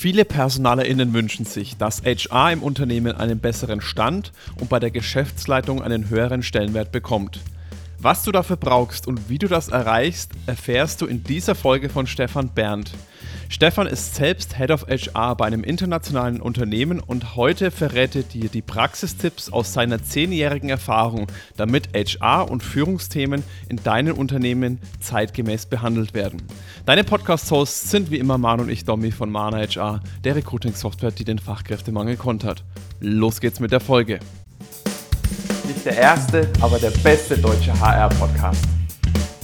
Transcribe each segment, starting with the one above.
Viele PersonalerInnen wünschen sich, dass HR im Unternehmen einen besseren Stand und bei der Geschäftsleitung einen höheren Stellenwert bekommt. Was du dafür brauchst und wie du das erreichst, erfährst du in dieser Folge von Stefan Berndt. Stefan ist selbst Head of HR bei einem internationalen Unternehmen und heute verrät er dir die Praxistipps aus seiner zehnjährigen Erfahrung, damit HR und Führungsthemen in deinen Unternehmen zeitgemäß behandelt werden. Deine Podcast-Hosts sind wie immer Man und ich, Domi von Mana HR, der Recruiting-Software, die den Fachkräftemangel kontert. Los geht's mit der Folge nicht der erste, aber der beste deutsche HR-Podcast.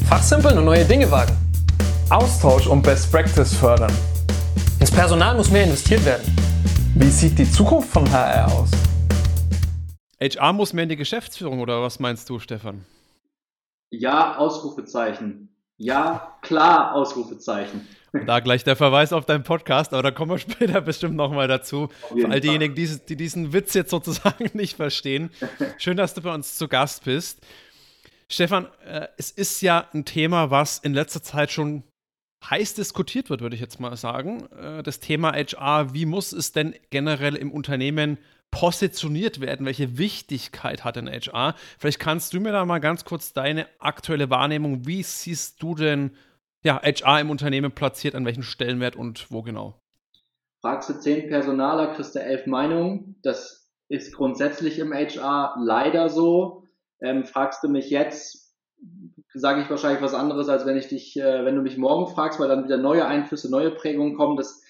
Fachsimpeln und neue Dinge wagen. Austausch und Best Practice fördern. Ins Personal muss mehr investiert werden. Wie sieht die Zukunft von HR aus? HR muss mehr in die Geschäftsführung oder was meinst du, Stefan? Ja, Ausrufezeichen. Ja, klar, Ausrufezeichen. Da gleich der Verweis auf deinen Podcast, aber da kommen wir später bestimmt nochmal dazu. Für all diejenigen, die, die, diesen Witz jetzt sozusagen nicht verstehen. Schön, dass du bei uns zu Gast bist. Stefan, äh, es ist ja ein Thema, was in letzter Zeit schon heiß diskutiert wird, würde ich jetzt mal sagen. Äh, das Thema HR, wie muss es denn generell im Unternehmen positioniert werden? Welche Wichtigkeit hat denn HR? Vielleicht kannst du mir da mal ganz kurz deine aktuelle Wahrnehmung, wie siehst du denn ja, HR im Unternehmen platziert, an welchem Stellenwert und wo genau? Fragst du zehn Personaler, kriegst du elf Meinungen. Das ist grundsätzlich im HR leider so. Ähm, fragst du mich jetzt, sage ich wahrscheinlich was anderes, als wenn ich dich, äh, wenn du mich morgen fragst, weil dann wieder neue Einflüsse, neue Prägungen kommen. Das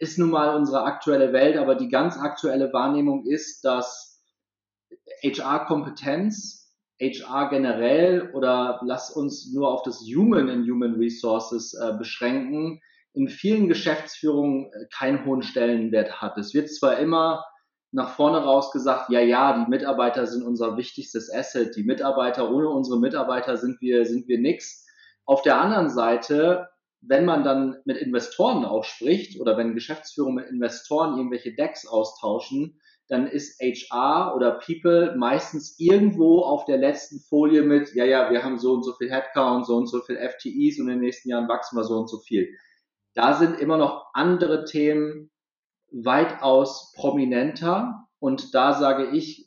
ist nun mal unsere aktuelle Welt, aber die ganz aktuelle Wahrnehmung ist, dass HR-Kompetenz HR generell oder lass uns nur auf das Human in Human Resources äh, beschränken, in vielen Geschäftsführungen äh, keinen hohen Stellenwert hat. Es wird zwar immer nach vorne raus gesagt, ja, ja, die Mitarbeiter sind unser wichtigstes Asset. Die Mitarbeiter, ohne unsere Mitarbeiter sind wir, sind wir nix. Auf der anderen Seite, wenn man dann mit Investoren auch spricht oder wenn Geschäftsführungen mit Investoren irgendwelche Decks austauschen, dann ist HR oder People meistens irgendwo auf der letzten Folie mit, ja, ja, wir haben so und so viel Headcount, so und so viel FTEs und in den nächsten Jahren wachsen wir so und so viel. Da sind immer noch andere Themen weitaus prominenter und da sage ich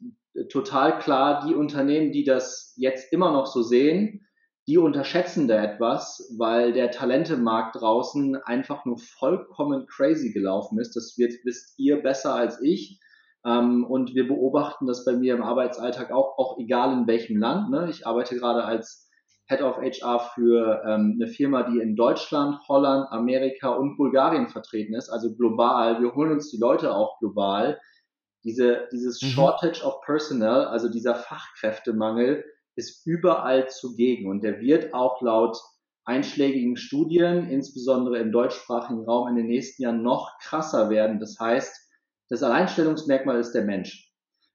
total klar, die Unternehmen, die das jetzt immer noch so sehen, die unterschätzen da etwas, weil der Talentemarkt draußen einfach nur vollkommen crazy gelaufen ist. Das wird, wisst ihr besser als ich. Ähm, und wir beobachten das bei mir im Arbeitsalltag auch, auch egal in welchem Land. Ne? Ich arbeite gerade als Head of HR für ähm, eine Firma, die in Deutschland, Holland, Amerika und Bulgarien vertreten ist, also global. Wir holen uns die Leute auch global. Diese, dieses mhm. Shortage of Personnel, also dieser Fachkräftemangel, ist überall zugegen und der wird auch laut einschlägigen Studien, insbesondere im deutschsprachigen Raum, in den nächsten Jahren noch krasser werden. Das heißt, das Alleinstellungsmerkmal ist der Mensch.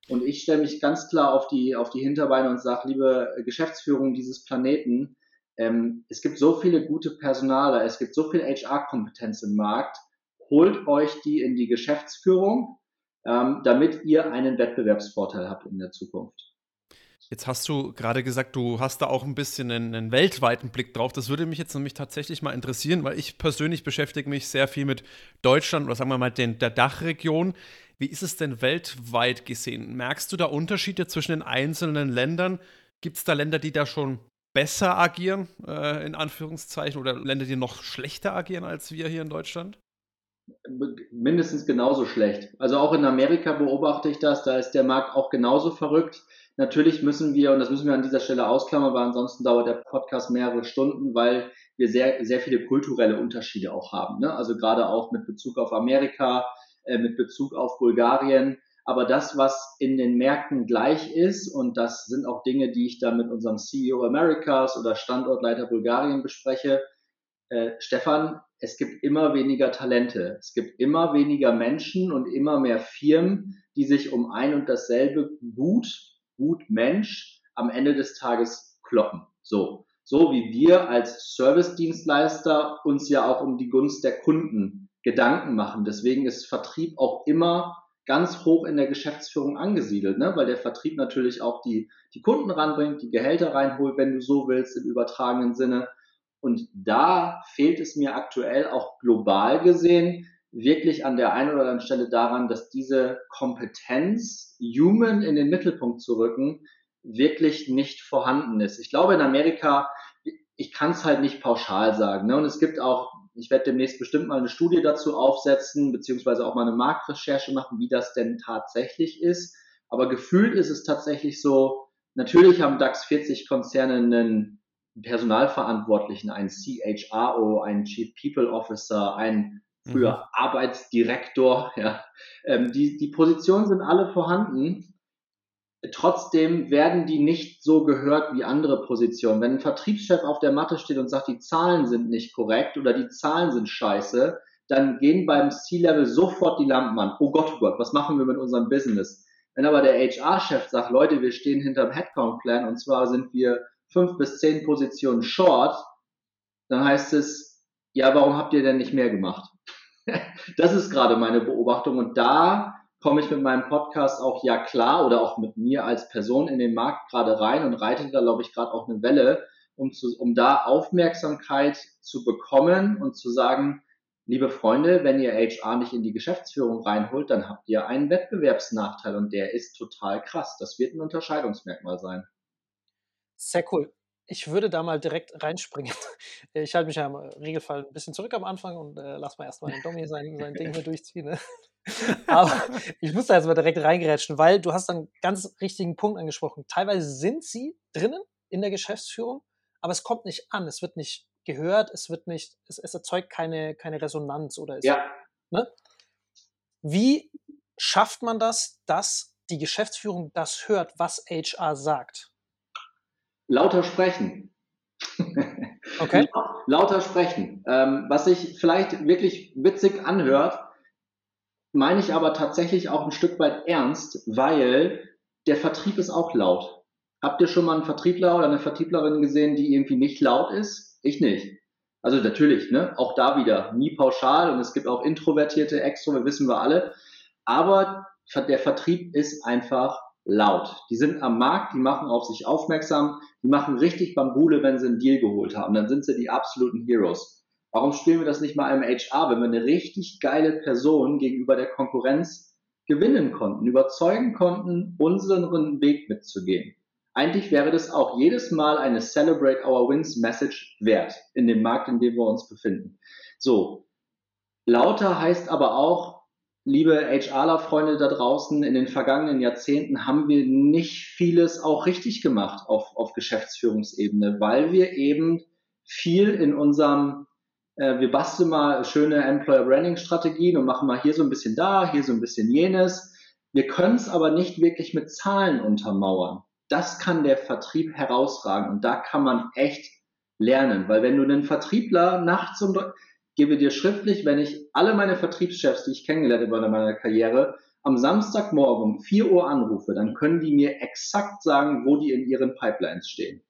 Und ich stelle mich ganz klar auf die, auf die Hinterbeine und sage, liebe Geschäftsführung dieses Planeten, ähm, es gibt so viele gute Personaler, es gibt so viel HR-Kompetenz im Markt, holt euch die in die Geschäftsführung, ähm, damit ihr einen Wettbewerbsvorteil habt in der Zukunft. Jetzt hast du gerade gesagt, du hast da auch ein bisschen einen, einen, weltweiten Blick drauf. Das würde mich jetzt nämlich tatsächlich mal interessieren, weil ich persönlich beschäftige mich sehr viel mit Deutschland oder sagen wir mal den, der Dachregion. Wie ist es denn weltweit gesehen? Merkst du da Unterschiede zwischen den einzelnen Ländern? Gibt es da Länder, die da schon besser agieren, äh, in Anführungszeichen, oder Länder, die noch schlechter agieren als wir hier in Deutschland? Mindestens genauso schlecht. Also auch in Amerika beobachte ich das, da ist der Markt auch genauso verrückt. Natürlich müssen wir, und das müssen wir an dieser Stelle ausklammern, weil ansonsten dauert der Podcast mehrere Stunden, weil wir sehr, sehr viele kulturelle Unterschiede auch haben. Ne? Also gerade auch mit Bezug auf Amerika, äh, mit Bezug auf Bulgarien. Aber das, was in den Märkten gleich ist, und das sind auch Dinge, die ich da mit unserem CEO Americas oder Standortleiter Bulgarien bespreche, äh, Stefan, es gibt immer weniger Talente. Es gibt immer weniger Menschen und immer mehr Firmen, die sich um ein und dasselbe Gut gut Mensch am Ende des Tages kloppen. So. So wie wir als Service-Dienstleister uns ja auch um die Gunst der Kunden Gedanken machen. Deswegen ist Vertrieb auch immer ganz hoch in der Geschäftsführung angesiedelt, ne? weil der Vertrieb natürlich auch die, die Kunden ranbringt, die Gehälter reinholt, wenn du so willst, im übertragenen Sinne. Und da fehlt es mir aktuell auch global gesehen wirklich an der einen oder anderen Stelle daran, dass diese Kompetenz, Human in den Mittelpunkt zu rücken, wirklich nicht vorhanden ist. Ich glaube, in Amerika, ich kann es halt nicht pauschal sagen. Ne? Und es gibt auch, ich werde demnächst bestimmt mal eine Studie dazu aufsetzen, beziehungsweise auch mal eine Marktrecherche machen, wie das denn tatsächlich ist. Aber gefühlt ist es tatsächlich so, natürlich haben DAX 40 Konzerne einen Personalverantwortlichen, einen CHRO, einen Chief People Officer, einen früher mhm. Arbeitsdirektor. Ja. Ähm, die, die Positionen sind alle vorhanden. Trotzdem werden die nicht so gehört wie andere Positionen. Wenn ein Vertriebschef auf der Matte steht und sagt, die Zahlen sind nicht korrekt oder die Zahlen sind scheiße, dann gehen beim C-Level sofort die Lampen an. Oh Gott, oh Gott, was machen wir mit unserem Business? Wenn aber der HR-Chef sagt, Leute, wir stehen hinterm Headcount-Plan und zwar sind wir fünf bis zehn Positionen short, dann heißt es, ja, warum habt ihr denn nicht mehr gemacht? Das ist gerade meine Beobachtung und da komme ich mit meinem Podcast auch ja klar oder auch mit mir als Person in den Markt gerade rein und reite da, glaube ich, gerade auch eine Welle, um, zu, um da Aufmerksamkeit zu bekommen und zu sagen, liebe Freunde, wenn ihr HR nicht in die Geschäftsführung reinholt, dann habt ihr einen Wettbewerbsnachteil und der ist total krass. Das wird ein Unterscheidungsmerkmal sein. Sehr cool ich würde da mal direkt reinspringen. Ich halte mich ja im Regelfall ein bisschen zurück am Anfang und äh, lass mal erstmal den Domi sein, sein Ding hier durchziehen. Ne? Aber ich muss da jetzt mal direkt reingerätschen, weil du hast einen ganz richtigen Punkt angesprochen. Teilweise sind sie drinnen in der Geschäftsführung, aber es kommt nicht an, es wird nicht gehört, es wird nicht, es, es erzeugt keine, keine Resonanz oder es, ja. Ne? Wie schafft man das, dass die Geschäftsführung das hört, was HR sagt? Lauter sprechen. Okay. Lauter sprechen. Ähm, was sich vielleicht wirklich witzig anhört, meine ich aber tatsächlich auch ein Stück weit ernst, weil der Vertrieb ist auch laut. Habt ihr schon mal einen Vertriebler oder eine Vertrieblerin gesehen, die irgendwie nicht laut ist? Ich nicht. Also natürlich, ne? Auch da wieder nie pauschal und es gibt auch introvertierte Extro, wissen wir alle. Aber der Vertrieb ist einfach laut. Die sind am Markt, die machen auf sich aufmerksam, die machen richtig Bambule, wenn sie einen Deal geholt haben. Dann sind sie die absoluten Heroes. Warum spielen wir das nicht mal im HR, wenn wir eine richtig geile Person gegenüber der Konkurrenz gewinnen konnten, überzeugen konnten, unseren Weg mitzugehen? Eigentlich wäre das auch jedes Mal eine Celebrate Our Wins Message wert in dem Markt, in dem wir uns befinden. So. Lauter heißt aber auch, liebe HRler-Freunde da draußen, in den vergangenen Jahrzehnten haben wir nicht vieles auch richtig gemacht auf, auf Geschäftsführungsebene, weil wir eben viel in unserem, äh, wir basteln mal schöne Employer Branding Strategien und machen mal hier so ein bisschen da, hier so ein bisschen jenes. Wir können es aber nicht wirklich mit Zahlen untermauern. Das kann der Vertrieb herausragen und da kann man echt lernen, weil wenn du einen Vertriebler nachts um gebe dir schriftlich, wenn ich alle meine Vertriebschefs, die ich kennengelernt habe in meiner Karriere, am Samstagmorgen um 4 Uhr anrufe, dann können die mir exakt sagen, wo die in ihren Pipelines stehen.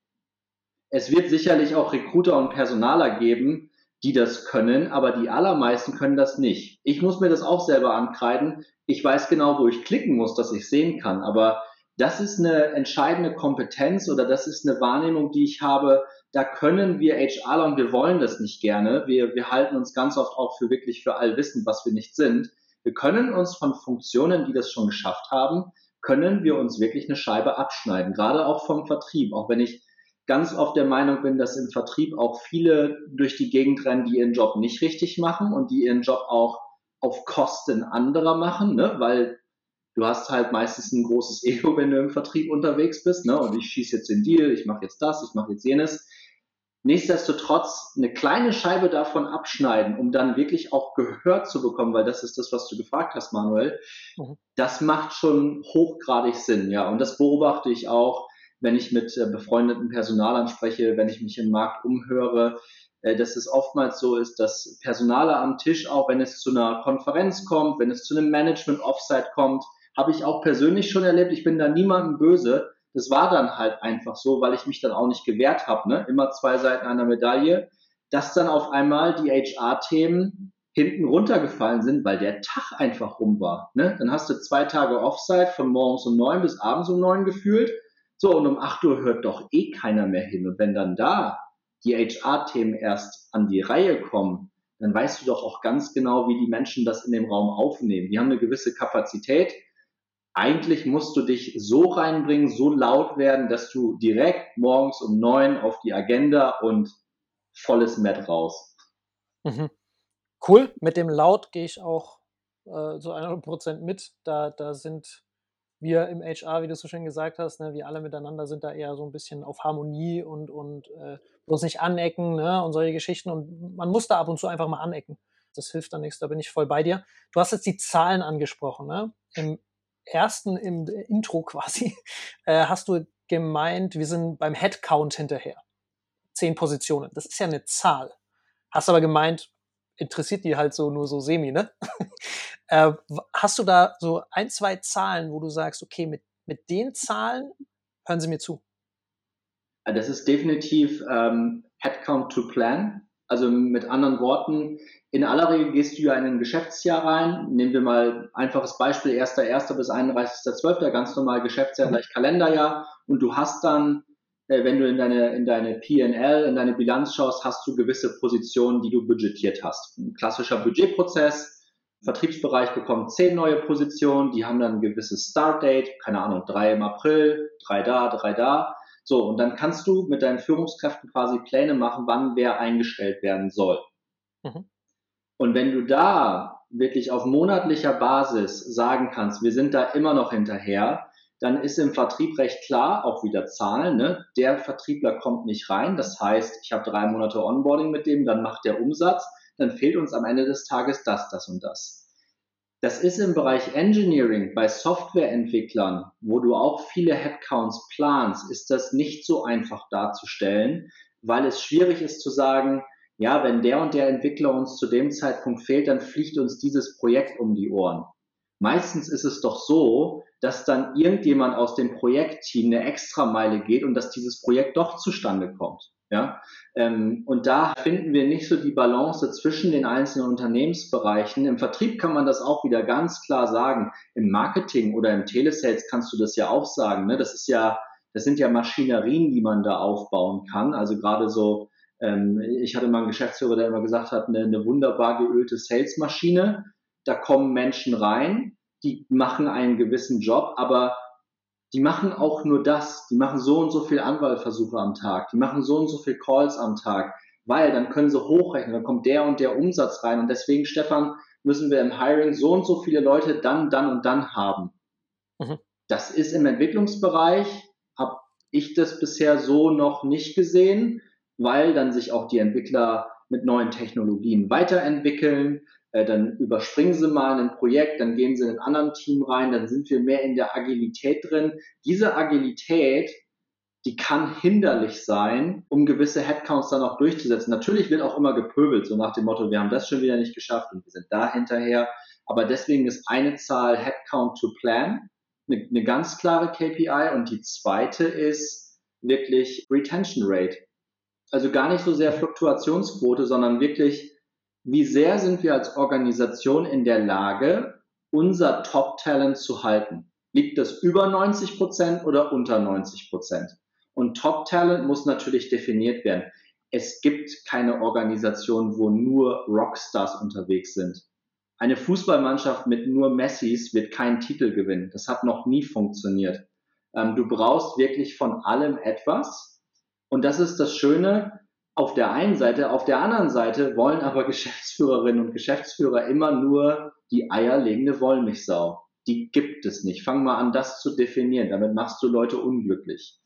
Es wird sicherlich auch Recruiter und Personaler geben, die das können, aber die allermeisten können das nicht. Ich muss mir das auch selber ankreiden. Ich weiß genau, wo ich klicken muss, dass ich sehen kann, aber das ist eine entscheidende Kompetenz oder das ist eine Wahrnehmung, die ich habe, da können wir HRler und wir wollen das nicht gerne. Wir, wir halten uns ganz oft auch für wirklich für allwissend, was wir nicht sind. Wir können uns von Funktionen, die das schon geschafft haben, können wir uns wirklich eine Scheibe abschneiden. Gerade auch vom Vertrieb. Auch wenn ich ganz oft der Meinung bin, dass im Vertrieb auch viele durch die Gegend rennen, die ihren Job nicht richtig machen und die ihren Job auch auf Kosten anderer machen, ne? weil du hast halt meistens ein großes Ego, wenn du im Vertrieb unterwegs bist, ne? Und ich schieße jetzt den Deal, ich mache jetzt das, ich mache jetzt jenes. Nichtsdestotrotz eine kleine Scheibe davon abschneiden, um dann wirklich auch gehört zu bekommen, weil das ist das, was du gefragt hast, Manuel. Mhm. Das macht schon hochgradig Sinn, ja. Und das beobachte ich auch, wenn ich mit äh, befreundeten Personalern spreche, wenn ich mich im Markt umhöre, äh, dass es oftmals so ist, dass Personaler am Tisch, auch wenn es zu einer Konferenz kommt, wenn es zu einem Management-Offsite kommt, habe ich auch persönlich schon erlebt, ich bin da niemandem böse, das war dann halt einfach so, weil ich mich dann auch nicht gewehrt habe, ne? immer zwei Seiten einer Medaille, dass dann auf einmal die HR-Themen hinten runtergefallen sind, weil der Tag einfach rum war. Ne? Dann hast du zwei Tage Offside von morgens um neun bis abends um neun gefühlt. So, und um acht Uhr hört doch eh keiner mehr hin. Und wenn dann da die HR-Themen erst an die Reihe kommen, dann weißt du doch auch ganz genau, wie die Menschen das in dem Raum aufnehmen. Die haben eine gewisse Kapazität. Eigentlich musst du dich so reinbringen, so laut werden, dass du direkt morgens um neun auf die Agenda und volles Met raus. Mhm. Cool, mit dem Laut gehe ich auch äh, zu 100% mit. Da, da sind wir im HR, wie du so schön gesagt hast, ne, wir alle miteinander sind da eher so ein bisschen auf Harmonie und, und äh, bloß nicht anecken ne, und solche Geschichten. Und man muss da ab und zu einfach mal anecken. Das hilft dann nichts, da bin ich voll bei dir. Du hast jetzt die Zahlen angesprochen. Ne? Im ersten, im Intro quasi, äh, hast du gemeint, wir sind beim Headcount hinterher. Zehn Positionen. Das ist ja eine Zahl. Hast aber gemeint, interessiert die halt so nur so semi, ne? äh, hast du da so ein, zwei Zahlen, wo du sagst, okay, mit, mit den Zahlen hören sie mir zu? Das ist definitiv ähm, Headcount to Plan. Also mit anderen Worten, in aller Regel gehst du ja in ein Geschäftsjahr rein. Nehmen wir mal einfaches Beispiel, 1.1. bis 31.12., ganz normal Geschäftsjahr gleich Kalenderjahr. Und du hast dann äh, wenn du in deine, in deine PNL, in deine Bilanz schaust, hast du gewisse Positionen, die du budgetiert hast. Ein klassischer Budgetprozess. Vertriebsbereich bekommt zehn neue Positionen, die haben dann ein gewisses Startdate, keine Ahnung, drei im April, drei da, drei da. So, und dann kannst du mit deinen Führungskräften quasi Pläne machen, wann wer eingestellt werden soll. Mhm. Und wenn du da wirklich auf monatlicher Basis sagen kannst, wir sind da immer noch hinterher, dann ist im Vertrieb recht klar, auch wieder Zahlen, ne? der Vertriebler kommt nicht rein, das heißt, ich habe drei Monate Onboarding mit dem, dann macht der Umsatz, dann fehlt uns am Ende des Tages das, das und das. Das ist im Bereich Engineering bei Softwareentwicklern, wo du auch viele Headcounts planst, ist das nicht so einfach darzustellen, weil es schwierig ist zu sagen, ja, wenn der und der Entwickler uns zu dem Zeitpunkt fehlt, dann fliegt uns dieses Projekt um die Ohren. Meistens ist es doch so, dass dann irgendjemand aus dem Projektteam eine Extrameile geht und dass dieses Projekt doch zustande kommt. Ja, ähm, und da finden wir nicht so die Balance zwischen den einzelnen Unternehmensbereichen. Im Vertrieb kann man das auch wieder ganz klar sagen. Im Marketing oder im Telesales kannst du das ja auch sagen. Ne? Das ist ja, das sind ja Maschinerien, die man da aufbauen kann. Also gerade so, ähm, ich hatte mal einen Geschäftsführer, der immer gesagt hat, eine, eine wunderbar geölte Salesmaschine da kommen Menschen rein, die machen einen gewissen Job, aber die machen auch nur das. Die machen so und so viel Anwahlversuche am Tag. Die machen so und so viel Calls am Tag, weil dann können sie hochrechnen, dann kommt der und der Umsatz rein. Und deswegen, Stefan, müssen wir im Hiring so und so viele Leute dann, dann und dann haben. Mhm. Das ist im Entwicklungsbereich, habe ich das bisher so noch nicht gesehen, weil dann sich auch die Entwickler mit neuen Technologien weiterentwickeln. Äh, dann überspringen sie mal ein Projekt, dann gehen sie in ein anderes Team rein, dann sind wir mehr in der Agilität drin. Diese Agilität, die kann hinderlich sein, um gewisse Headcounts dann auch durchzusetzen. Natürlich wird auch immer gepöbelt, so nach dem Motto, wir haben das schon wieder nicht geschafft und wir sind da hinterher. Aber deswegen ist eine Zahl Headcount to Plan eine, eine ganz klare KPI und die zweite ist wirklich Retention Rate. Also gar nicht so sehr Fluktuationsquote, sondern wirklich wie sehr sind wir als Organisation in der Lage, unser Top-Talent zu halten? Liegt das über 90 Prozent oder unter 90 Prozent? Und Top-Talent muss natürlich definiert werden. Es gibt keine Organisation, wo nur Rockstars unterwegs sind. Eine Fußballmannschaft mit nur Messis wird keinen Titel gewinnen. Das hat noch nie funktioniert. Ähm, du brauchst wirklich von allem etwas. Und das ist das Schöne, auf der einen Seite. Auf der anderen Seite wollen aber Geschäftsführerinnen und Geschäftsführer immer nur die eierlegende Wollmilchsau. Die gibt es nicht. Fang mal an, das zu definieren. Damit machst du Leute unglücklich.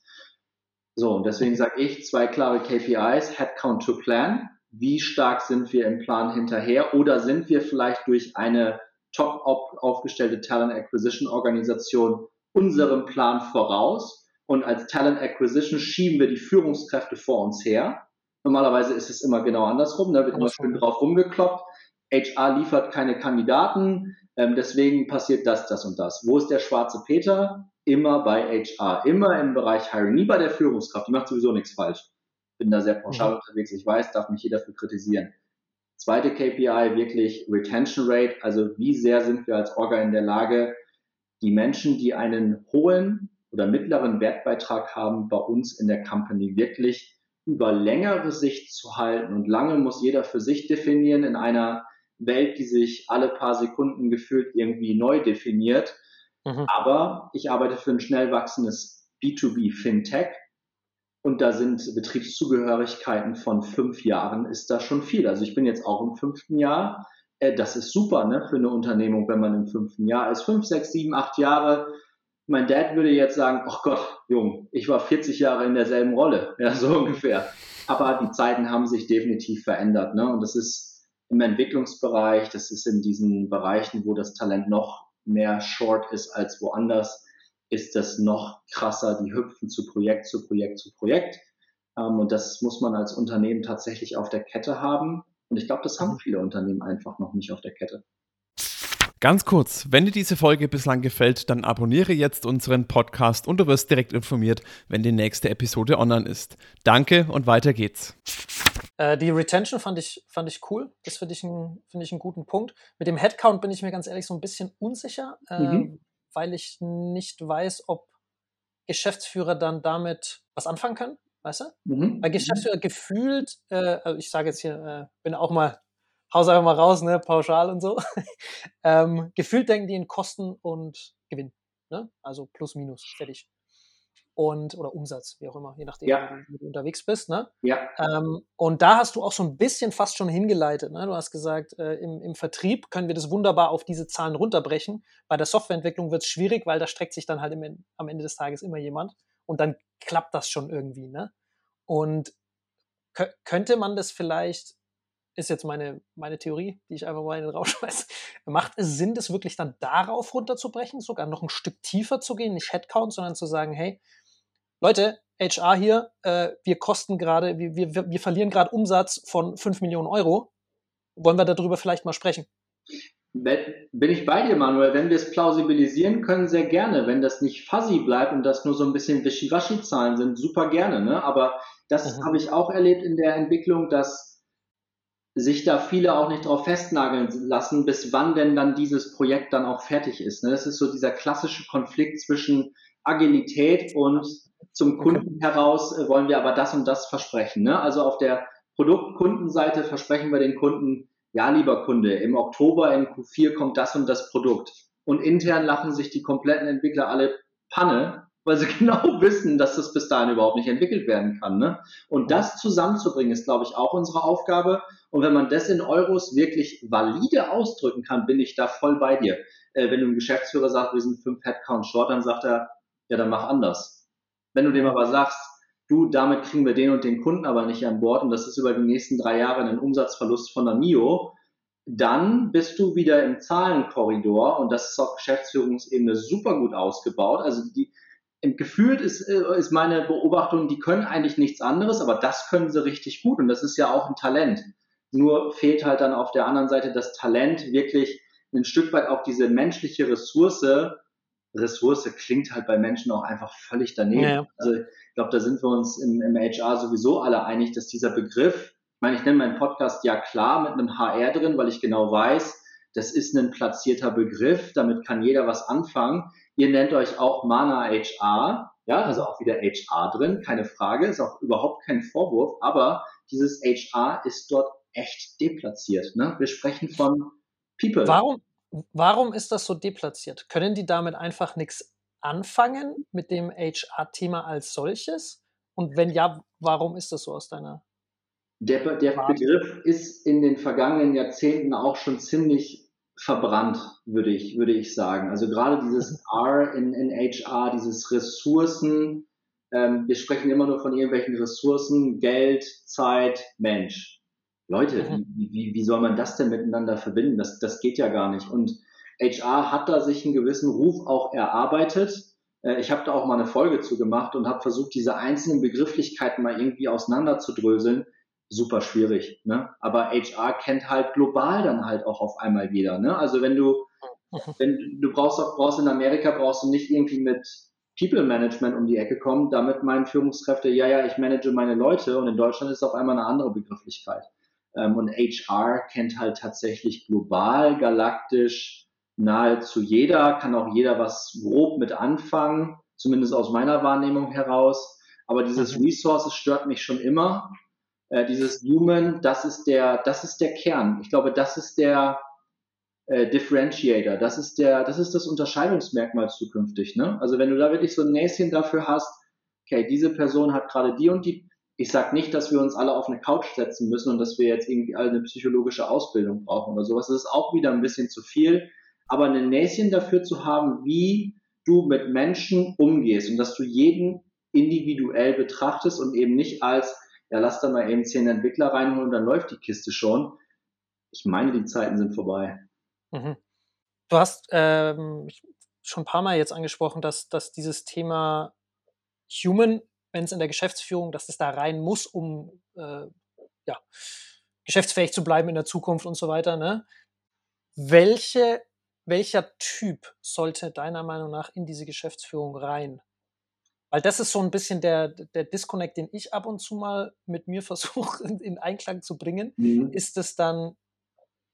So, und deswegen sage ich zwei klare KPIs, Headcount to Plan. Wie stark sind wir im Plan hinterher? Oder sind wir vielleicht durch eine top aufgestellte Talent Acquisition Organisation unserem Plan voraus? Und als Talent Acquisition schieben wir die Führungskräfte vor uns her Normalerweise ist es immer genau andersrum, da ne? wird immer schön drauf rumgekloppt. HR liefert keine Kandidaten, ähm, deswegen passiert das, das und das. Wo ist der schwarze Peter? Immer bei HR, immer im Bereich Hiring, nie bei der Führungskraft. Die macht sowieso nichts falsch. Bin da sehr pauschal mhm. unterwegs, ich weiß, darf mich jeder für kritisieren. Zweite KPI wirklich Retention Rate, also wie sehr sind wir als Orga in der Lage, die Menschen, die einen hohen oder mittleren Wertbeitrag haben, bei uns in der Company wirklich über längere Sicht zu halten und lange muss jeder für sich definieren in einer Welt, die sich alle paar Sekunden gefühlt irgendwie neu definiert. Mhm. Aber ich arbeite für ein schnell wachsendes B2B Fintech und da sind Betriebszugehörigkeiten von fünf Jahren ist da schon viel. Also ich bin jetzt auch im fünften Jahr. Äh, das ist super ne, für eine Unternehmung, wenn man im fünften Jahr ist. Fünf, sechs, sieben, acht Jahre. Mein Dad würde jetzt sagen, ach Gott, Jung, ich war 40 Jahre in derselben Rolle. Ja, so ungefähr. Aber die Zeiten haben sich definitiv verändert. Ne? Und das ist im Entwicklungsbereich, das ist in diesen Bereichen, wo das Talent noch mehr short ist als woanders ist das noch krasser. Die hüpfen zu Projekt zu Projekt zu Projekt. Ähm, und das muss man als Unternehmen tatsächlich auf der Kette haben. Und ich glaube, das haben mhm. viele Unternehmen einfach noch nicht auf der Kette. Ganz kurz, wenn dir diese Folge bislang gefällt, dann abonniere jetzt unseren Podcast und du wirst direkt informiert, wenn die nächste Episode online ist. Danke und weiter geht's. Äh, die Retention fand ich, fand ich cool. Das finde ich, ein, find ich einen guten Punkt. Mit dem Headcount bin ich mir ganz ehrlich so ein bisschen unsicher. Äh, mhm weil ich nicht weiß, ob Geschäftsführer dann damit was anfangen können, weißt du? Mhm. Weil mhm. Geschäftsführer gefühlt, äh, also ich sage jetzt hier, äh, bin auch mal, haus einfach mal raus, ne, pauschal und so, ähm, gefühlt denken die in Kosten und Gewinn, ne? Also plus, minus, fertig und oder Umsatz, wie auch immer, je nachdem, ja. wie du unterwegs bist. Ne? Ja. Ähm, und da hast du auch so ein bisschen fast schon hingeleitet. Ne? Du hast gesagt, äh, im, im Vertrieb können wir das wunderbar auf diese Zahlen runterbrechen. Bei der Softwareentwicklung wird es schwierig, weil da streckt sich dann halt im, am Ende des Tages immer jemand und dann klappt das schon irgendwie. Ne? Und könnte man das vielleicht ist jetzt meine, meine Theorie, die ich einfach mal in den Raum schmeiße. Macht es Sinn, das wirklich dann darauf runterzubrechen, sogar noch ein Stück tiefer zu gehen, nicht Headcount, sondern zu sagen, hey, Leute, HR hier, äh, wir kosten gerade, wir, wir, wir verlieren gerade Umsatz von 5 Millionen Euro. Wollen wir darüber vielleicht mal sprechen? Bin ich bei dir, Manuel. Wenn wir es plausibilisieren können, sehr gerne. Wenn das nicht fuzzy bleibt und das nur so ein bisschen Wischiwaschi-Zahlen sind, super gerne. Ne? Aber das mhm. habe ich auch erlebt in der Entwicklung, dass sich da viele auch nicht drauf festnageln lassen, bis wann denn dann dieses Projekt dann auch fertig ist. Ne? Das ist so dieser klassische Konflikt zwischen Agilität und zum Kunden okay. heraus äh, wollen wir aber das und das versprechen. Ne? Also auf der Produktkundenseite versprechen wir den Kunden, ja, lieber Kunde, im Oktober in Q4 kommt das und das Produkt. Und intern lachen sich die kompletten Entwickler alle Panne, weil sie genau wissen, dass das bis dahin überhaupt nicht entwickelt werden kann. Ne? Und das zusammenzubringen, ist, glaube ich, auch unsere Aufgabe. Und wenn man das in Euros wirklich valide ausdrücken kann, bin ich da voll bei dir. Äh, wenn du einem Geschäftsführer sagst, wir sind fünf Headcount short, dann sagt er, ja, dann mach anders. Wenn du dem aber sagst, du, damit kriegen wir den und den Kunden aber nicht an Bord und das ist über die nächsten drei Jahre ein Umsatzverlust von der NIO, dann bist du wieder im Zahlenkorridor und das ist auf Geschäftsführungsebene super gut ausgebaut. Also die, gefühlt ist, äh, ist meine Beobachtung, die können eigentlich nichts anderes, aber das können sie richtig gut und das ist ja auch ein Talent. Nur fehlt halt dann auf der anderen Seite das Talent, wirklich ein Stück weit auch diese menschliche Ressource Ressource klingt halt bei Menschen auch einfach völlig daneben. Ja. Also ich glaube, da sind wir uns im, im HR sowieso alle einig, dass dieser Begriff, ich meine, ich nenne meinen Podcast ja klar mit einem HR drin, weil ich genau weiß, das ist ein platzierter Begriff, damit kann jeder was anfangen. Ihr nennt euch auch Mana HR, ja, also auch wieder HR drin, keine Frage, ist auch überhaupt kein Vorwurf, aber dieses HR ist dort echt deplatziert. Ne? Wir sprechen von People. Warum, Warum ist das so deplatziert? Können die damit einfach nichts anfangen mit dem HR-Thema als solches? Und wenn ja, warum ist das so aus deiner der, der Begriff ist in den vergangenen Jahrzehnten auch schon ziemlich verbrannt, würde ich, würde ich sagen. Also gerade dieses mhm. R in, in HR, dieses Ressourcen, ähm, wir sprechen immer nur von irgendwelchen Ressourcen, Geld, Zeit, Mensch. Leute, mhm. wie, wie, wie soll man das denn miteinander verbinden? Das, das geht ja gar nicht. Und HR hat da sich einen gewissen Ruf auch erarbeitet. Äh, ich habe da auch mal eine Folge zu gemacht und habe versucht, diese einzelnen Begrifflichkeiten mal irgendwie auseinanderzudröseln. Super schwierig. Ne? Aber HR kennt halt global dann halt auch auf einmal jeder. Ne? Also wenn du, mhm. wenn du brauchst auch, brauchst in Amerika brauchst du nicht irgendwie mit People Management um die Ecke kommen, damit meinen Führungskräfte, ja, ja, ich manage meine Leute und in Deutschland ist auf einmal eine andere Begrifflichkeit. Ähm, und HR kennt halt tatsächlich global, galaktisch nahezu jeder, kann auch jeder was grob mit anfangen, zumindest aus meiner Wahrnehmung heraus. Aber dieses mhm. Resources stört mich schon immer. Äh, dieses Human, das ist der, das ist der Kern. Ich glaube, das ist der äh, Differentiator. Das ist der, das ist das Unterscheidungsmerkmal zukünftig. Ne? Also wenn du da wirklich so ein Näschen dafür hast, okay, diese Person hat gerade die und die. Ich sage nicht, dass wir uns alle auf eine Couch setzen müssen und dass wir jetzt irgendwie alle eine psychologische Ausbildung brauchen oder sowas. Das ist auch wieder ein bisschen zu viel. Aber ein Näschen dafür zu haben, wie du mit Menschen umgehst und dass du jeden individuell betrachtest und eben nicht als, ja, lass da mal eben zehn Entwickler reinholen, dann läuft die Kiste schon. Ich meine, die Zeiten sind vorbei. Mhm. Du hast ähm, schon ein paar Mal jetzt angesprochen, dass, dass dieses Thema Human, wenn es in der Geschäftsführung, dass es da rein muss, um äh, ja, geschäftsfähig zu bleiben in der Zukunft und so weiter. Ne? Welche, welcher Typ sollte deiner Meinung nach in diese Geschäftsführung rein? Weil das ist so ein bisschen der, der Disconnect, den ich ab und zu mal mit mir versuche in Einklang zu bringen. Mhm. Ist es dann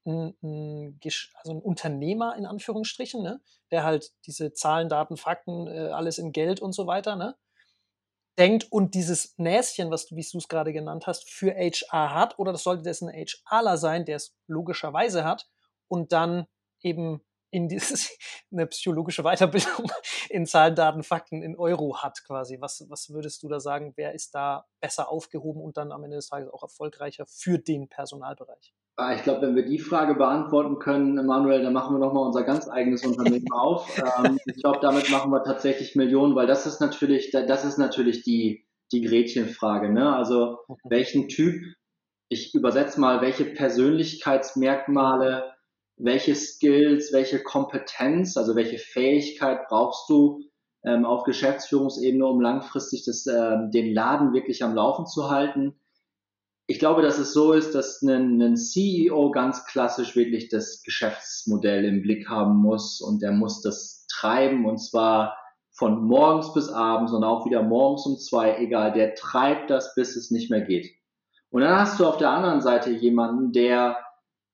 ein, ein, also ein Unternehmer in Anführungsstrichen, ne? der halt diese Zahlen, Daten, Fakten, äh, alles in Geld und so weiter, ne? denkt und dieses Näschen, was du, wie du es gerade genannt hast, für HR hat, oder das sollte das ein HRler sein, der es logischerweise hat und dann eben in dieses, eine psychologische Weiterbildung in Zahlen, Daten, Fakten in Euro hat quasi. Was, was würdest du da sagen? Wer ist da besser aufgehoben und dann am Ende des Tages auch erfolgreicher für den Personalbereich? Ah, ich glaube, wenn wir die Frage beantworten können, Manuel, dann machen wir nochmal unser ganz eigenes Unternehmen auf. Ähm, ich glaube, damit machen wir tatsächlich Millionen, weil das ist natürlich, das ist natürlich die, die Gretchenfrage. Ne? Also welchen Typ, ich übersetze mal, welche Persönlichkeitsmerkmale welche Skills, welche Kompetenz, also welche Fähigkeit brauchst du ähm, auf Geschäftsführungsebene, um langfristig das, äh, den Laden wirklich am Laufen zu halten. Ich glaube, dass es so ist, dass ein, ein CEO ganz klassisch wirklich das Geschäftsmodell im Blick haben muss und der muss das treiben und zwar von morgens bis abends und auch wieder morgens um zwei, egal, der treibt das, bis es nicht mehr geht. Und dann hast du auf der anderen Seite jemanden, der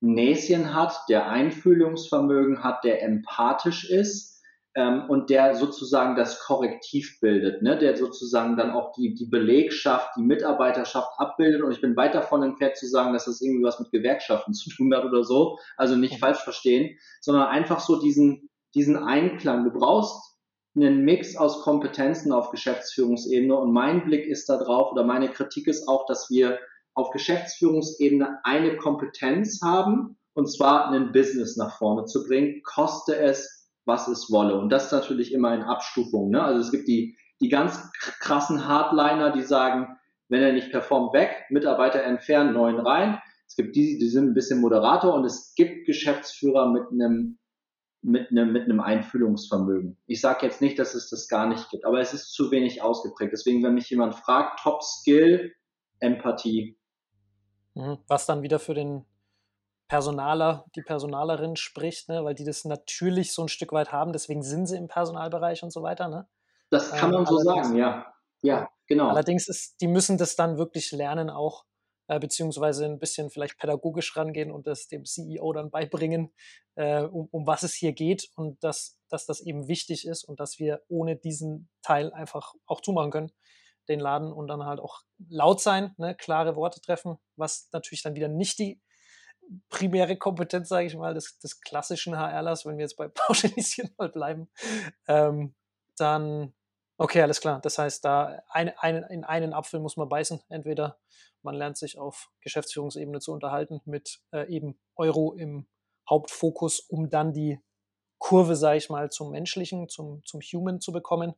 Näschen hat, der Einfühlungsvermögen hat, der empathisch ist ähm, und der sozusagen das Korrektiv bildet, ne? der sozusagen dann auch die, die Belegschaft, die Mitarbeiterschaft abbildet. Und ich bin weit davon entfernt zu sagen, dass das irgendwie was mit Gewerkschaften zu tun hat oder so. Also nicht falsch verstehen, sondern einfach so diesen, diesen Einklang. Du brauchst einen Mix aus Kompetenzen auf Geschäftsführungsebene. Und mein Blick ist da drauf oder meine Kritik ist auch, dass wir auf Geschäftsführungsebene eine Kompetenz haben, und zwar ein Business nach vorne zu bringen, koste es, was es wolle. Und das natürlich immer in Abstufung. Ne? Also es gibt die, die ganz krassen Hardliner, die sagen, wenn er nicht performt, weg, Mitarbeiter entfernen, neuen rein. Es gibt die, die sind ein bisschen Moderator und es gibt Geschäftsführer mit einem mit einem, mit einem Einfühlungsvermögen. Ich sage jetzt nicht, dass es das gar nicht gibt, aber es ist zu wenig ausgeprägt. Deswegen, wenn mich jemand fragt, Top Skill, Empathie. Was dann wieder für den Personaler, die Personalerin spricht, ne? weil die das natürlich so ein Stück weit haben, deswegen sind sie im Personalbereich und so weiter. Ne? Das kann man ähm, so sagen, ja. Ja, genau. Allerdings ist, die müssen das dann wirklich lernen auch, äh, beziehungsweise ein bisschen vielleicht pädagogisch rangehen und das dem CEO dann beibringen, äh, um, um was es hier geht und dass, dass das eben wichtig ist und dass wir ohne diesen Teil einfach auch zumachen können den Laden und dann halt auch laut sein, ne, klare Worte treffen, was natürlich dann wieder nicht die primäre Kompetenz, sage ich mal, des, des klassischen HRlers, wenn wir jetzt bei Pauschalisieren mal bleiben, ähm, dann, okay, alles klar. Das heißt, da ein, ein, in einen Apfel muss man beißen. Entweder man lernt sich auf Geschäftsführungsebene zu unterhalten mit äh, eben Euro im Hauptfokus, um dann die Kurve, sage ich mal, zum Menschlichen, zum, zum Human zu bekommen.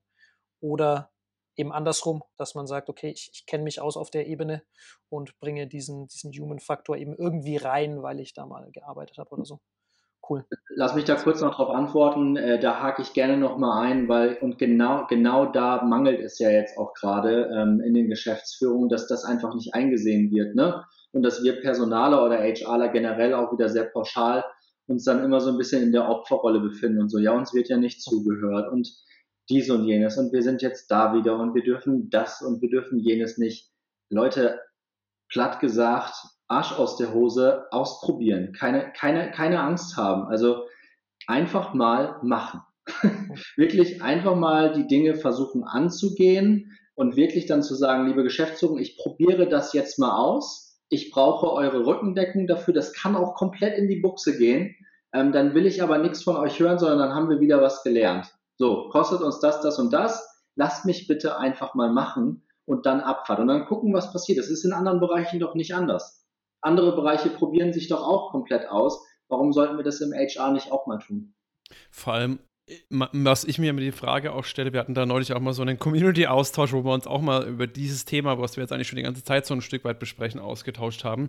Oder eben andersrum, dass man sagt, okay, ich, ich kenne mich aus auf der Ebene und bringe diesen, diesen Human-Faktor eben irgendwie rein, weil ich da mal gearbeitet habe oder so. Cool. Lass mich da kurz noch drauf antworten. Äh, da hake ich gerne nochmal ein, weil und genau, genau da mangelt es ja jetzt auch gerade ähm, in den Geschäftsführungen, dass das einfach nicht eingesehen wird. Ne? Und dass wir Personaler oder HRler generell auch wieder sehr pauschal uns dann immer so ein bisschen in der Opferrolle befinden und so, ja, uns wird ja nicht zugehört. Und dies und jenes und wir sind jetzt da wieder und wir dürfen das und wir dürfen jenes nicht. Leute, platt gesagt, Arsch aus der Hose ausprobieren, keine, keine, keine Angst haben. Also einfach mal machen. Wirklich einfach mal die Dinge versuchen anzugehen. und wirklich dann zu sagen, liebe Geschäftsführung, ich probiere das jetzt mal aus. Ich brauche eure Rückendeckung dafür. Das kann auch komplett in die Buchse gehen. Ähm, dann will ich aber nichts von euch hören, sondern dann haben wir wieder was gelernt. So, kostet uns das, das und das. Lasst mich bitte einfach mal machen und dann Abfahrt und dann gucken, was passiert. Das ist in anderen Bereichen doch nicht anders. Andere Bereiche probieren sich doch auch komplett aus. Warum sollten wir das im HR nicht auch mal tun? Vor allem, was ich mir die Frage auch stelle, wir hatten da neulich auch mal so einen Community-Austausch, wo wir uns auch mal über dieses Thema, was wir jetzt eigentlich schon die ganze Zeit so ein Stück weit besprechen, ausgetauscht haben.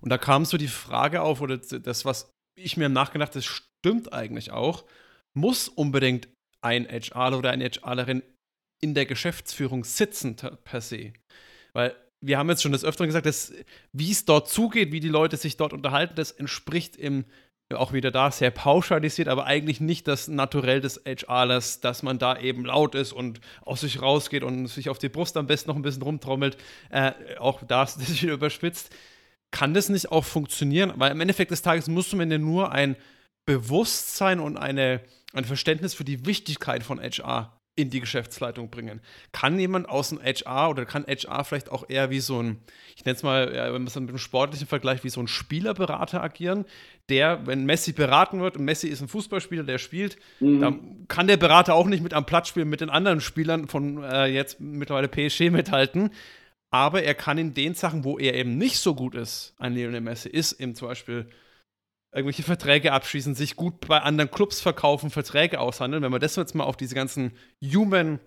Und da kam so die Frage auf, oder das, was ich mir Nachgedacht, das stimmt eigentlich auch, muss unbedingt ein HR oder eine HRlerin in der Geschäftsführung sitzen per se. Weil wir haben jetzt schon des Öfteren gesagt, dass wie es dort zugeht, wie die Leute sich dort unterhalten, das entspricht im auch wieder da sehr pauschalisiert, aber eigentlich nicht das Naturell des HRlers, dass man da eben laut ist und aus sich rausgeht und sich auf die Brust am besten noch ein bisschen rumtrommelt. Äh, auch da ist das wieder überspitzt. Kann das nicht auch funktionieren? Weil im Endeffekt des Tages muss man ja nur ein Bewusstsein und eine, ein Verständnis für die Wichtigkeit von HR in die Geschäftsleitung bringen. Kann jemand aus dem HR oder kann HR vielleicht auch eher wie so ein, ich nenne es mal, wenn man es mit einem sportlichen Vergleich, wie so ein Spielerberater agieren, der, wenn Messi beraten wird, und Messi ist ein Fußballspieler, der spielt, mhm. dann kann der Berater auch nicht mit am Platz spielen mit den anderen Spielern von äh, jetzt mittlerweile PSG mithalten. Aber er kann in den Sachen, wo er eben nicht so gut ist, ein Lionel Messi ist, eben zum Beispiel irgendwelche Verträge abschließen, sich gut bei anderen Clubs verkaufen, Verträge aushandeln. Wenn man das jetzt mal auf diese ganzen Human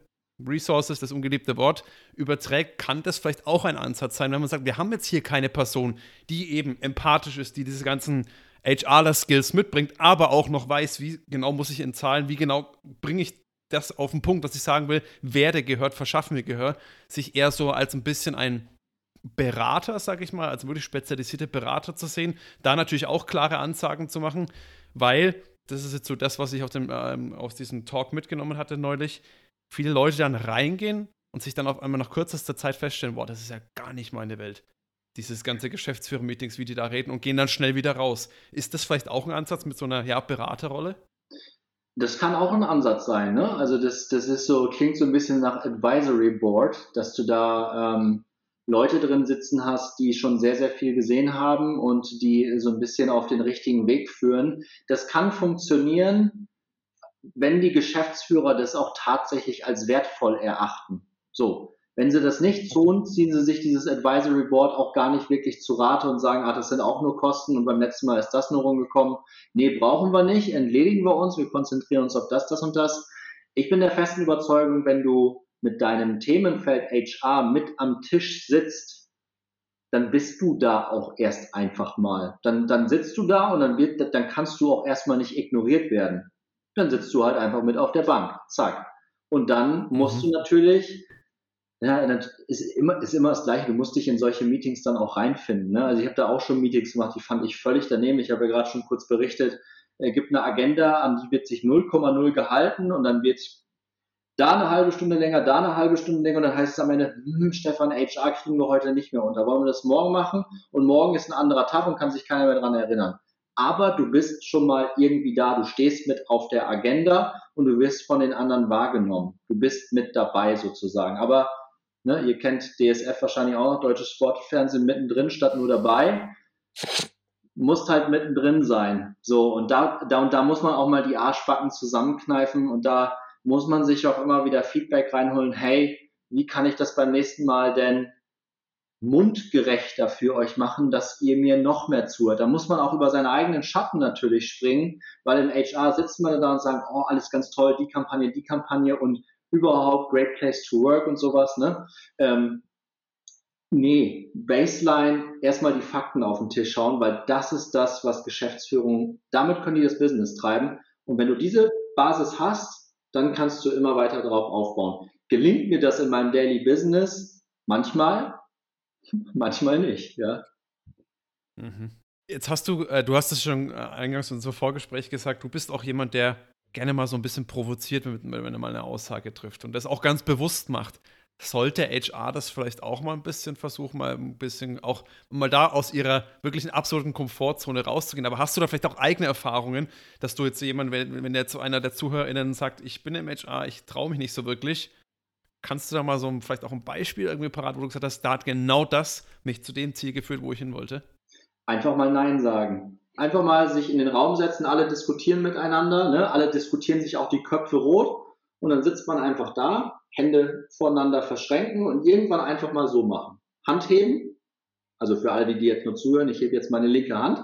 Resources, das ungeliebte Wort, überträgt, kann das vielleicht auch ein Ansatz sein, wenn man sagt, wir haben jetzt hier keine Person, die eben empathisch ist, die diese ganzen HRler-Skills mitbringt, aber auch noch weiß, wie genau muss ich in Zahlen, wie genau bringe ich das auf den Punkt, dass ich sagen will, werde gehört, verschaffen mir gehört, sich eher so als ein bisschen ein Berater, sag ich mal, also wirklich spezialisierte Berater zu sehen, da natürlich auch klare Ansagen zu machen, weil das ist jetzt so das, was ich auf dem, ähm, aus diesem Talk mitgenommen hatte neulich. Viele Leute dann reingehen und sich dann auf einmal nach kürzester Zeit feststellen, boah, das ist ja gar nicht meine Welt. Dieses ganze Geschäftsführer-Meetings, wie die da reden und gehen dann schnell wieder raus. Ist das vielleicht auch ein Ansatz mit so einer ja, Beraterrolle? Das kann auch ein Ansatz sein, ne? Also das, das ist so, klingt so ein bisschen nach Advisory Board, dass du da ähm, Leute drin sitzen hast, die schon sehr, sehr viel gesehen haben und die so ein bisschen auf den richtigen Weg führen. Das kann funktionieren, wenn die Geschäftsführer das auch tatsächlich als wertvoll erachten. So. Wenn sie das nicht tun, ziehen sie sich dieses Advisory Board auch gar nicht wirklich zu Rate und sagen, ah, das sind auch nur Kosten und beim letzten Mal ist das nur rumgekommen. Nee, brauchen wir nicht, entledigen wir uns, wir konzentrieren uns auf das, das und das. Ich bin der festen Überzeugung, wenn du mit deinem Themenfeld HR mit am Tisch sitzt, dann bist du da auch erst einfach mal. Dann, dann sitzt du da und dann wird, dann kannst du auch erstmal nicht ignoriert werden. Dann sitzt du halt einfach mit auf der Bank. Zack. Und dann musst mhm. du natürlich, ja, ist immer, ist immer das Gleiche. Du musst dich in solche Meetings dann auch reinfinden. Ne? Also ich habe da auch schon Meetings gemacht, die fand ich völlig daneben. Ich habe ja gerade schon kurz berichtet, es gibt eine Agenda, an die wird sich 0,0 gehalten und dann wird da eine halbe Stunde länger, da eine halbe Stunde länger und dann heißt es am Ende, hm, Stefan, HR kriegen wir heute nicht mehr unter. Wollen wir das morgen machen? Und morgen ist ein anderer Tag und kann sich keiner mehr daran erinnern. Aber du bist schon mal irgendwie da, du stehst mit auf der Agenda und du wirst von den anderen wahrgenommen. Du bist mit dabei sozusagen. Aber ne, ihr kennt DSF wahrscheinlich auch noch, deutsches Sportfernsehen mittendrin statt nur dabei. Musst halt mittendrin sein. So, und da, da, und da muss man auch mal die Arschbacken zusammenkneifen und da muss man sich auch immer wieder Feedback reinholen, hey, wie kann ich das beim nächsten Mal denn mundgerechter für euch machen, dass ihr mir noch mehr zuhört. Da muss man auch über seine eigenen Schatten natürlich springen, weil im HR sitzt man da und sagt, oh, alles ganz toll, die Kampagne, die Kampagne und überhaupt Great Place to Work und sowas. Ne? Ähm, nee, Baseline, erstmal die Fakten auf den Tisch schauen, weil das ist das, was Geschäftsführung, damit können die das Business treiben. Und wenn du diese Basis hast, dann kannst du immer weiter darauf aufbauen. Gelingt mir das in meinem Daily Business? Manchmal, manchmal nicht, ja. Mhm. Jetzt hast du, äh, du hast es schon äh, eingangs in unserem Vorgespräch gesagt, du bist auch jemand, der gerne mal so ein bisschen provoziert, wenn er mal eine Aussage trifft und das auch ganz bewusst macht sollte HR das vielleicht auch mal ein bisschen versuchen, mal ein bisschen auch mal da aus ihrer wirklichen absoluten Komfortzone rauszugehen. Aber hast du da vielleicht auch eigene Erfahrungen, dass du jetzt jemand, wenn, wenn jetzt so einer der ZuhörerInnen sagt, ich bin im HR, ich traue mich nicht so wirklich, Kannst du da mal so ein, vielleicht auch ein Beispiel irgendwie parat, wo du gesagt hast, da hat genau das mich zu dem Ziel geführt, wo ich hin wollte? Einfach mal Nein sagen. Einfach mal sich in den Raum setzen, alle diskutieren miteinander, ne? alle diskutieren sich auch die Köpfe rot und dann sitzt man einfach da, Hände voneinander verschränken und irgendwann einfach mal so machen. Hand heben, also für alle, die, die jetzt nur zuhören, ich hebe jetzt meine linke Hand.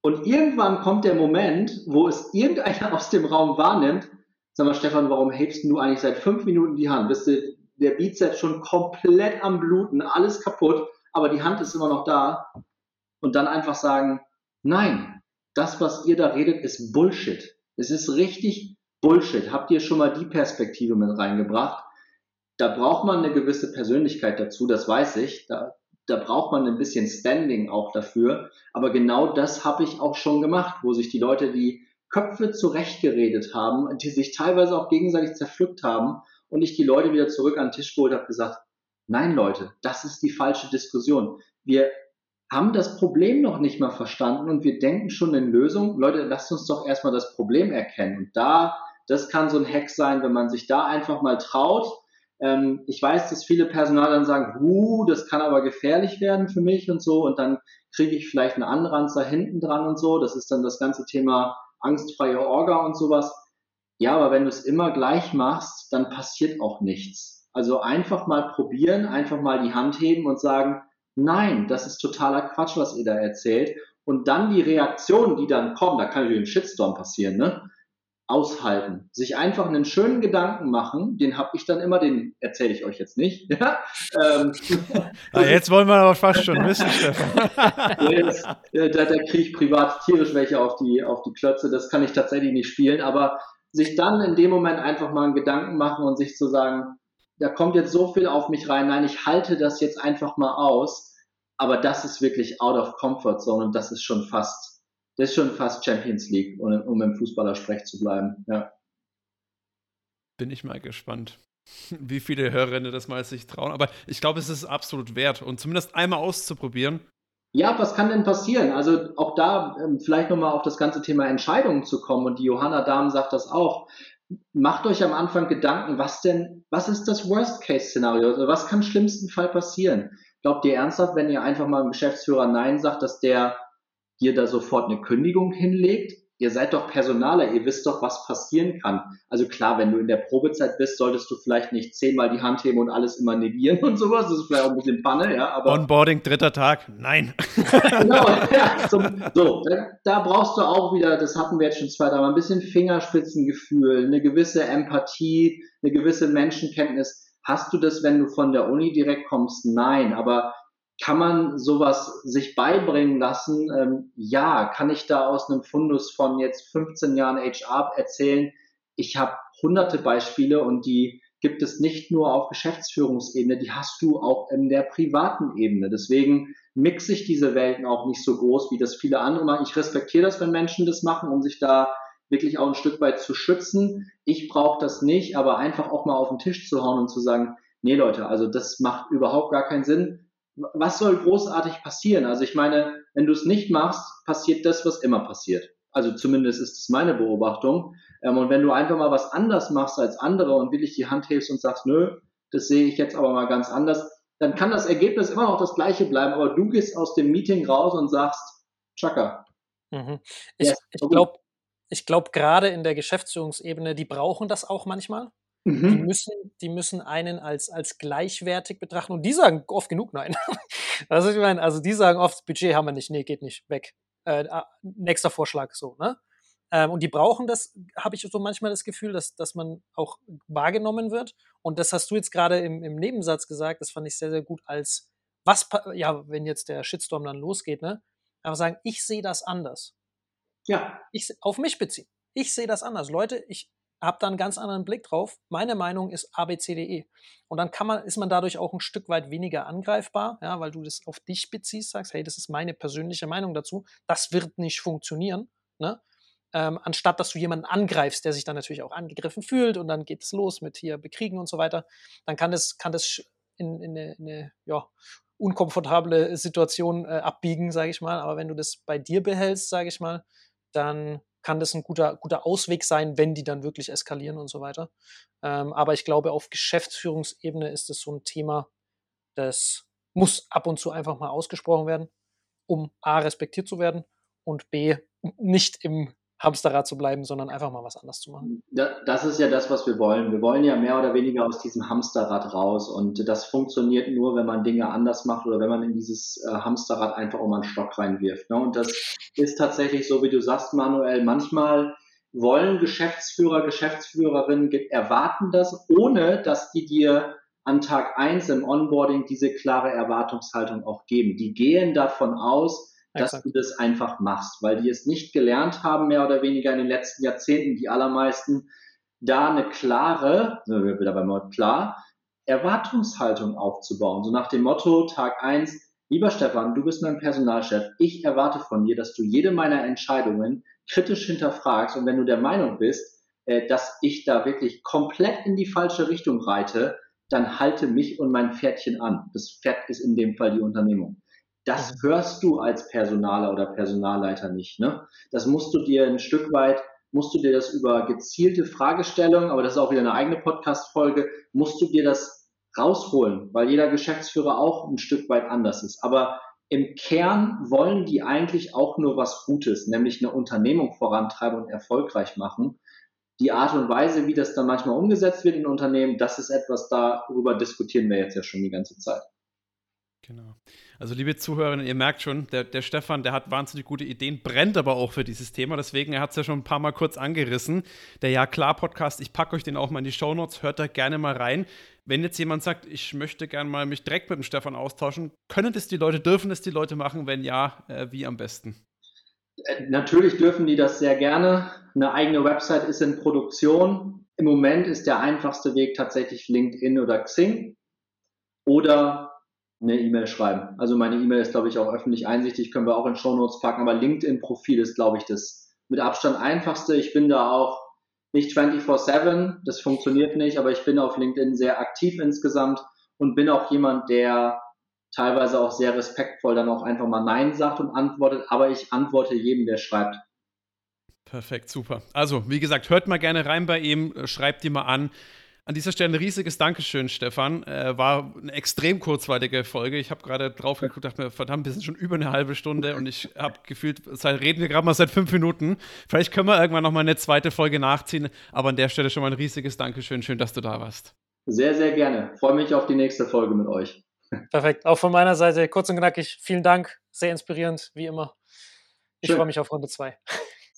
Und irgendwann kommt der Moment, wo es irgendeiner aus dem Raum wahrnimmt, sag mal, Stefan, warum hebst du eigentlich seit fünf Minuten die Hand? Bist du der Bizeps schon komplett am Bluten, alles kaputt, aber die Hand ist immer noch da. Und dann einfach sagen, nein, das, was ihr da redet, ist Bullshit. Es ist richtig Bullshit. Habt ihr schon mal die Perspektive mit reingebracht? Da braucht man eine gewisse Persönlichkeit dazu, das weiß ich. Da, da braucht man ein bisschen Standing auch dafür. Aber genau das habe ich auch schon gemacht, wo sich die Leute die Köpfe zurechtgeredet haben, die sich teilweise auch gegenseitig zerpflückt haben und ich die Leute wieder zurück an den Tisch geholt habe, gesagt, nein Leute, das ist die falsche Diskussion. Wir haben das Problem noch nicht mal verstanden und wir denken schon in Lösungen. Leute, lasst uns doch erstmal das Problem erkennen. Und da, das kann so ein Hack sein, wenn man sich da einfach mal traut. Ähm, ich weiß, dass viele Personal dann sagen, huh, das kann aber gefährlich werden für mich und so. Und dann kriege ich vielleicht einen Anranzer hinten dran und so. Das ist dann das ganze Thema angstfreie Orga und sowas. Ja, aber wenn du es immer gleich machst, dann passiert auch nichts. Also einfach mal probieren, einfach mal die Hand heben und sagen, nein, das ist totaler Quatsch, was ihr da erzählt. Und dann die Reaktionen, die dann kommen, da kann natürlich ein Shitstorm passieren, ne? Aushalten. Sich einfach einen schönen Gedanken machen, den habe ich dann immer, den erzähle ich euch jetzt nicht. Ja? Ähm, ah, jetzt wollen wir aber fast schon wissen, Stefan. jetzt, äh, da, da kriege ich privat tierisch welche auf die, auf die Klötze, das kann ich tatsächlich nicht spielen, aber sich dann in dem Moment einfach mal einen Gedanken machen und sich zu sagen, da kommt jetzt so viel auf mich rein, nein, ich halte das jetzt einfach mal aus, aber das ist wirklich out of comfort zone und das ist schon fast, das ist schon fast Champions League, um, um im Fußballersprech zu bleiben, ja. Bin ich mal gespannt, wie viele Hörerinnen das mal sich trauen, aber ich glaube, es ist absolut wert und zumindest einmal auszuprobieren. Ja, was kann denn passieren? Also auch da ähm, vielleicht nochmal auf das ganze Thema Entscheidungen zu kommen und die Johanna Dahm sagt das auch macht euch am Anfang Gedanken, was denn, was ist das Worst-Case-Szenario? Also was kann im schlimmsten Fall passieren? Glaubt ihr ernsthaft, wenn ihr einfach mal dem Geschäftsführer Nein sagt, dass der dir da sofort eine Kündigung hinlegt? ihr seid doch Personaler, ihr wisst doch, was passieren kann. Also klar, wenn du in der Probezeit bist, solltest du vielleicht nicht zehnmal die Hand heben und alles immer negieren und sowas. Das ist vielleicht auch ein bisschen Panne, ja. Aber Onboarding, dritter Tag, nein. genau, ja, zum, so, da, da, brauchst du auch wieder, das hatten wir jetzt schon zwei, dreimal, ein bisschen Fingerspitzengefühl, eine gewisse Empathie, eine gewisse Menschenkenntnis. Hast du das, wenn du von der Uni direkt kommst? Nein, aber kann man sowas sich beibringen lassen? Ähm, ja, kann ich da aus einem Fundus von jetzt 15 Jahren HR erzählen? Ich habe hunderte Beispiele und die gibt es nicht nur auf Geschäftsführungsebene, die hast du auch in der privaten Ebene. Deswegen mixe ich diese Welten auch nicht so groß, wie das viele andere machen. Ich respektiere das, wenn Menschen das machen, um sich da wirklich auch ein Stück weit zu schützen. Ich brauche das nicht, aber einfach auch mal auf den Tisch zu hauen und zu sagen, nee Leute, also das macht überhaupt gar keinen Sinn was soll großartig passieren? Also ich meine, wenn du es nicht machst, passiert das, was immer passiert. Also zumindest ist es meine Beobachtung. Ähm, und wenn du einfach mal was anders machst als andere und wirklich die Hand hebst und sagst, nö, das sehe ich jetzt aber mal ganz anders, dann kann das Ergebnis immer noch das gleiche bleiben, aber du gehst aus dem Meeting raus und sagst, Chaka. Mhm. Ich, ja, ich glaube, ich glaube, gerade in der Geschäftsführungsebene, die brauchen das auch manchmal. Mhm. Die, müssen, die müssen einen als, als gleichwertig betrachten und die sagen oft genug Nein. also ich meine, also die sagen oft, Budget haben wir nicht, nee, geht nicht, weg. Äh, ah, nächster Vorschlag so, ne? Ähm, und die brauchen das, habe ich so manchmal das Gefühl, dass, dass man auch wahrgenommen wird. Und das hast du jetzt gerade im, im Nebensatz gesagt, das fand ich sehr, sehr gut als was, ja, wenn jetzt der Shitstorm dann losgeht, ne? Aber sagen, ich sehe das anders. Ja. Ich, auf mich beziehen. Ich sehe das anders. Leute, ich, habe da einen ganz anderen Blick drauf. Meine Meinung ist ABCDE. Und dann kann man, ist man dadurch auch ein Stück weit weniger angreifbar, ja, weil du das auf dich beziehst, sagst, hey, das ist meine persönliche Meinung dazu. Das wird nicht funktionieren. Ne? Ähm, anstatt dass du jemanden angreifst, der sich dann natürlich auch angegriffen fühlt und dann geht es los mit hier bekriegen und so weiter, dann kann das, kann das in, in eine, in eine ja, unkomfortable Situation äh, abbiegen, sage ich mal. Aber wenn du das bei dir behältst, sage ich mal, dann kann das ein guter, guter Ausweg sein, wenn die dann wirklich eskalieren und so weiter. Ähm, aber ich glaube, auf Geschäftsführungsebene ist es so ein Thema, das muss ab und zu einfach mal ausgesprochen werden, um A, respektiert zu werden und B, nicht im Hamsterrad zu bleiben, sondern einfach mal was anderes zu machen. Das ist ja das, was wir wollen. Wir wollen ja mehr oder weniger aus diesem Hamsterrad raus. Und das funktioniert nur, wenn man Dinge anders macht oder wenn man in dieses äh, Hamsterrad einfach mal einen Stock reinwirft. Ne? Und das ist tatsächlich so, wie du sagst, Manuel. Manchmal wollen Geschäftsführer, Geschäftsführerinnen erwarten das, ohne dass die dir an Tag eins im Onboarding diese klare Erwartungshaltung auch geben. Die gehen davon aus, dass Exakt. du das einfach machst, weil die es nicht gelernt haben, mehr oder weniger in den letzten Jahrzehnten, die allermeisten, da eine klare, sind wir wieder beim Wort klar, Erwartungshaltung aufzubauen. So nach dem Motto, Tag eins lieber Stefan, du bist mein Personalchef, ich erwarte von dir, dass du jede meiner Entscheidungen kritisch hinterfragst und wenn du der Meinung bist, äh, dass ich da wirklich komplett in die falsche Richtung reite, dann halte mich und mein Pferdchen an. Das Pferd ist in dem Fall die Unternehmung. Das hörst du als Personaler oder Personalleiter nicht. Ne? Das musst du dir ein Stück weit, musst du dir das über gezielte Fragestellungen, aber das ist auch wieder eine eigene Podcast-Folge, musst du dir das rausholen, weil jeder Geschäftsführer auch ein Stück weit anders ist. Aber im Kern wollen die eigentlich auch nur was Gutes, nämlich eine Unternehmung vorantreiben und erfolgreich machen. Die Art und Weise, wie das dann manchmal umgesetzt wird in Unternehmen, das ist etwas, darüber diskutieren wir jetzt ja schon die ganze Zeit. Genau. Also, liebe Zuhörerinnen, ihr merkt schon, der, der Stefan, der hat wahnsinnig gute Ideen, brennt aber auch für dieses Thema. Deswegen, er hat es ja schon ein paar Mal kurz angerissen. Der Ja klar Podcast, ich packe euch den auch mal in die Show Notes, hört da gerne mal rein. Wenn jetzt jemand sagt, ich möchte gerne mal mich direkt mit dem Stefan austauschen, können das die Leute, dürfen das die Leute machen? Wenn ja, äh, wie am besten? Äh, natürlich dürfen die das sehr gerne. Eine eigene Website ist in Produktion. Im Moment ist der einfachste Weg tatsächlich LinkedIn oder Xing. Oder eine E-Mail schreiben. Also meine E-Mail ist, glaube ich, auch öffentlich einsichtig, können wir auch in Show Notes packen, aber LinkedIn-Profil ist, glaube ich, das mit Abstand einfachste. Ich bin da auch nicht 24-7, das funktioniert nicht, aber ich bin auf LinkedIn sehr aktiv insgesamt und bin auch jemand, der teilweise auch sehr respektvoll dann auch einfach mal Nein sagt und antwortet, aber ich antworte jedem, der schreibt. Perfekt, super. Also, wie gesagt, hört mal gerne rein bei ihm, schreibt ihn mal an. An dieser Stelle ein riesiges Dankeschön, Stefan. Äh, war eine extrem kurzweilige Folge. Ich habe gerade drauf geguckt, dachte mir, verdammt, wir sind schon über eine halbe Stunde und ich habe gefühlt, seit, reden wir gerade mal seit fünf Minuten. Vielleicht können wir irgendwann noch mal eine zweite Folge nachziehen, aber an der Stelle schon mal ein riesiges Dankeschön. Schön, dass du da warst. Sehr, sehr gerne. Freue mich auf die nächste Folge mit euch. Perfekt. Auch von meiner Seite kurz und knackig. Vielen Dank. Sehr inspirierend, wie immer. Ich freue mich auf Runde zwei.